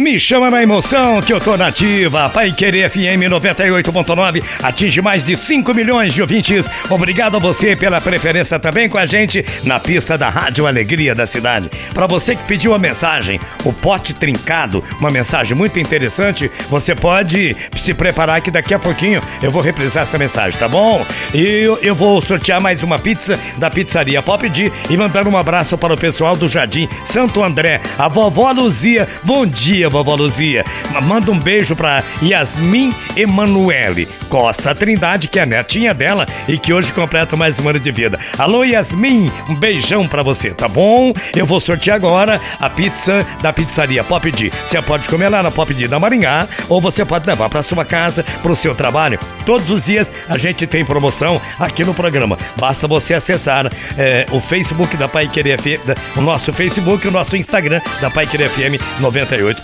Me chama na emoção que eu tô nativa. Pai Querer FM 98.9 atinge mais de 5 milhões de ouvintes. Obrigado a você pela preferência também com a gente na pista da Rádio Alegria da cidade. Para você que pediu a mensagem, o pote trincado, uma mensagem muito interessante, você pode se preparar que daqui a pouquinho eu vou reprisar essa mensagem, tá bom? E eu, eu vou sortear mais uma pizza da pizzaria Pop D e mandar um abraço para o pessoal do Jardim Santo André, a vovó Luzia. Bom dia dia, vovó Luzia. Manda um beijo pra Yasmin Emanuele Costa Trindade, que é a netinha dela e que hoje completa mais um ano de vida. Alô, Yasmin, um beijão pra você, tá bom? Eu vou sortear agora a pizza da pizzaria Pop D. Você pode comer lá na Pop D da Maringá ou você pode levar pra sua casa, pro seu trabalho. Todos os dias a gente tem promoção aqui no programa. Basta você acessar é, o Facebook da Pai Querer FM, o nosso Facebook e o nosso Instagram da Pai Querer FM 98.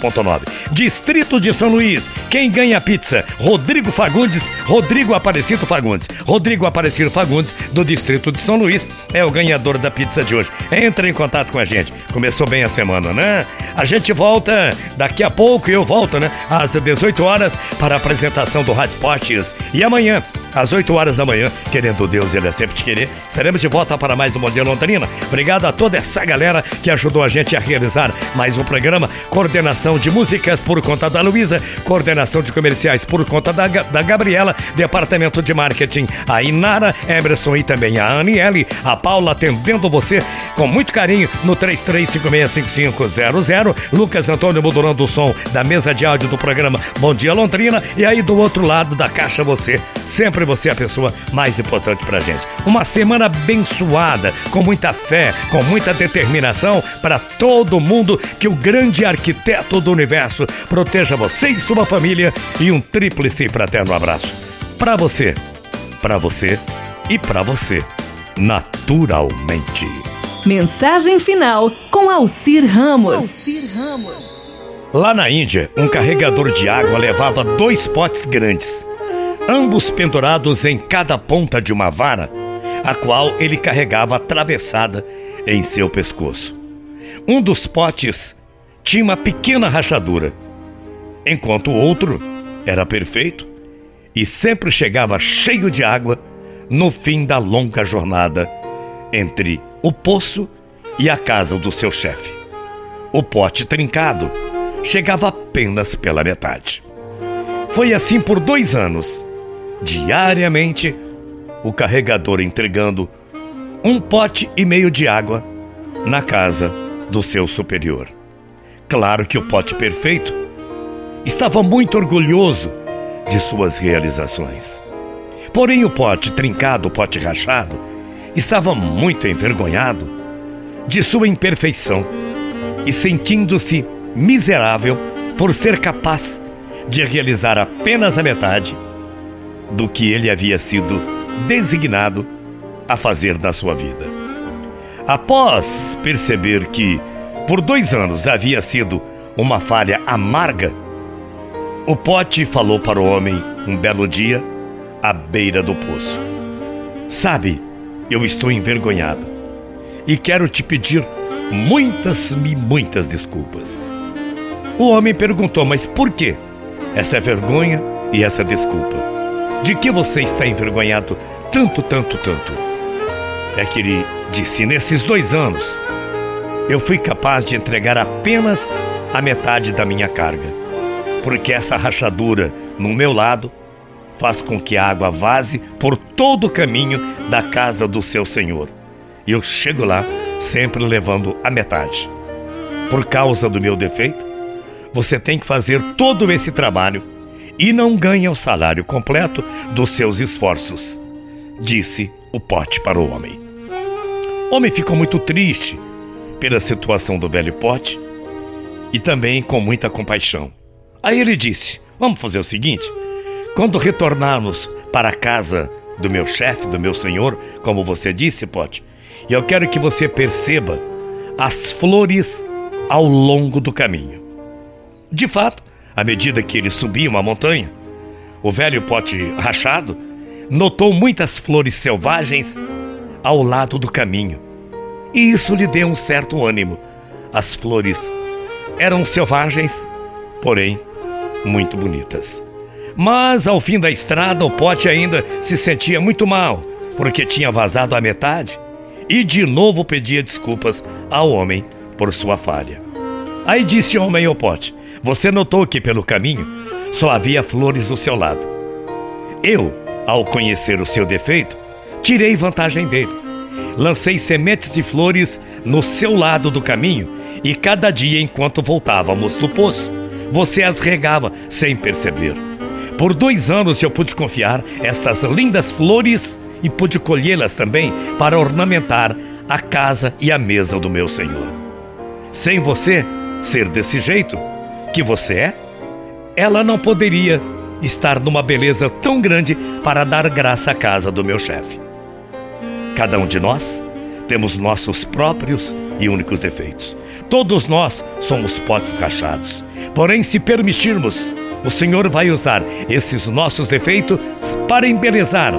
Distrito de São Luís. Quem ganha pizza? Rodrigo Fagundes, Rodrigo Aparecido Fagundes. Rodrigo Aparecido Fagundes, do Distrito de São Luís, é o ganhador da pizza de hoje. Entra em contato com a gente. Começou bem a semana, né? A gente volta daqui a pouco, eu volto, né? Às 18 horas para a apresentação do Rádio Esportes. E amanhã, às 8 horas da manhã, querendo Deus, ele é sempre te querer. Estaremos de volta para mais um Modelo Londrina. Obrigado a toda essa galera que ajudou a gente a realizar mais um programa. Coordenação de músicas por conta da Luísa, coordenação de comerciais por conta da, da Gabriela, departamento de marketing, a Inara, Emerson e também a Aniele, a Paula atendendo você com muito carinho no 33565500, Lucas Antônio modulando o som da mesa de áudio do programa Bom Dia Londrina. E aí do outro lado da caixa você, sempre você é a pessoa mais importante pra gente. Uma semana abençoada, com muita fé, com muita determinação para todo mundo que o grande arquiteto do universo proteja você e sua família e um tríplice fraterno abraço. Para você, para você e para você, naturalmente. Mensagem final com Alcir Ramos. Alcir Ramos. Lá na Índia, um carregador de água levava dois potes grandes, ambos pendurados em cada ponta de uma vara, a qual ele carregava atravessada em seu pescoço. Um dos potes tinha uma pequena rachadura, enquanto o outro era perfeito e sempre chegava cheio de água no fim da longa jornada entre o poço e a casa do seu chefe. O pote trincado chegava apenas pela metade. Foi assim por dois anos, diariamente, o carregador entregando um pote e meio de água na casa do seu superior. Claro que o pote perfeito estava muito orgulhoso de suas realizações. Porém, o pote trincado, o pote rachado, estava muito envergonhado de sua imperfeição e sentindo-se miserável por ser capaz de realizar apenas a metade do que ele havia sido designado a fazer na sua vida. Após perceber que por dois anos havia sido uma falha amarga, o pote falou para o homem um belo dia, à beira do poço: Sabe, eu estou envergonhado e quero te pedir muitas e muitas desculpas. O homem perguntou: Mas por que essa vergonha e essa desculpa? De que você está envergonhado tanto, tanto, tanto? É que ele disse: Nesses dois anos, eu fui capaz de entregar apenas a metade da minha carga, porque essa rachadura no meu lado faz com que a água vaze por todo o caminho da casa do seu senhor. E eu chego lá sempre levando a metade. Por causa do meu defeito, você tem que fazer todo esse trabalho e não ganha o salário completo dos seus esforços, disse o pote para o homem. O homem ficou muito triste pela situação do velho pote e também com muita compaixão. Aí ele disse: Vamos fazer o seguinte: quando retornarmos para a casa do meu chefe, do meu senhor, como você disse, Pote, eu quero que você perceba as flores ao longo do caminho. De fato, à medida que ele subia uma montanha, o velho pote rachado notou muitas flores selvagens ao lado do caminho. E isso lhe deu um certo ânimo. As flores eram selvagens, porém muito bonitas. Mas ao fim da estrada, o pote ainda se sentia muito mal, porque tinha vazado a metade e de novo pedia desculpas ao homem por sua falha. Aí disse o homem ao pote: Você notou que pelo caminho só havia flores do seu lado. Eu, ao conhecer o seu defeito, tirei vantagem dele. Lancei sementes de flores no seu lado do caminho e cada dia enquanto voltávamos do poço, você as regava sem perceber. Por dois anos eu pude confiar estas lindas flores e pude colhê-las também para ornamentar a casa e a mesa do meu Senhor. Sem você ser desse jeito que você é, ela não poderia estar numa beleza tão grande para dar graça à casa do meu chefe. Cada um de nós temos nossos próprios e únicos defeitos. Todos nós somos potes rachados. Porém, se permitirmos, o Senhor vai usar esses nossos defeitos para embelezar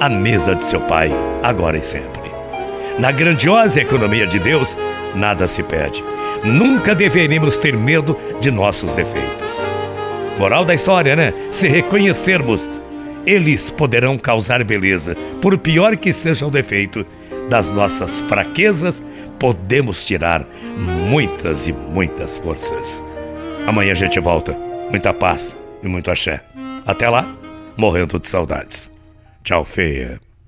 a mesa de seu Pai, agora e sempre. Na grandiosa economia de Deus, nada se perde. Nunca deveremos ter medo de nossos defeitos. Moral da história, né? Se reconhecermos, eles poderão causar beleza, por pior que seja o defeito. Das nossas fraquezas, podemos tirar muitas e muitas forças. Amanhã a gente volta. Muita paz e muito axé. Até lá, morrendo de saudades. Tchau, feia.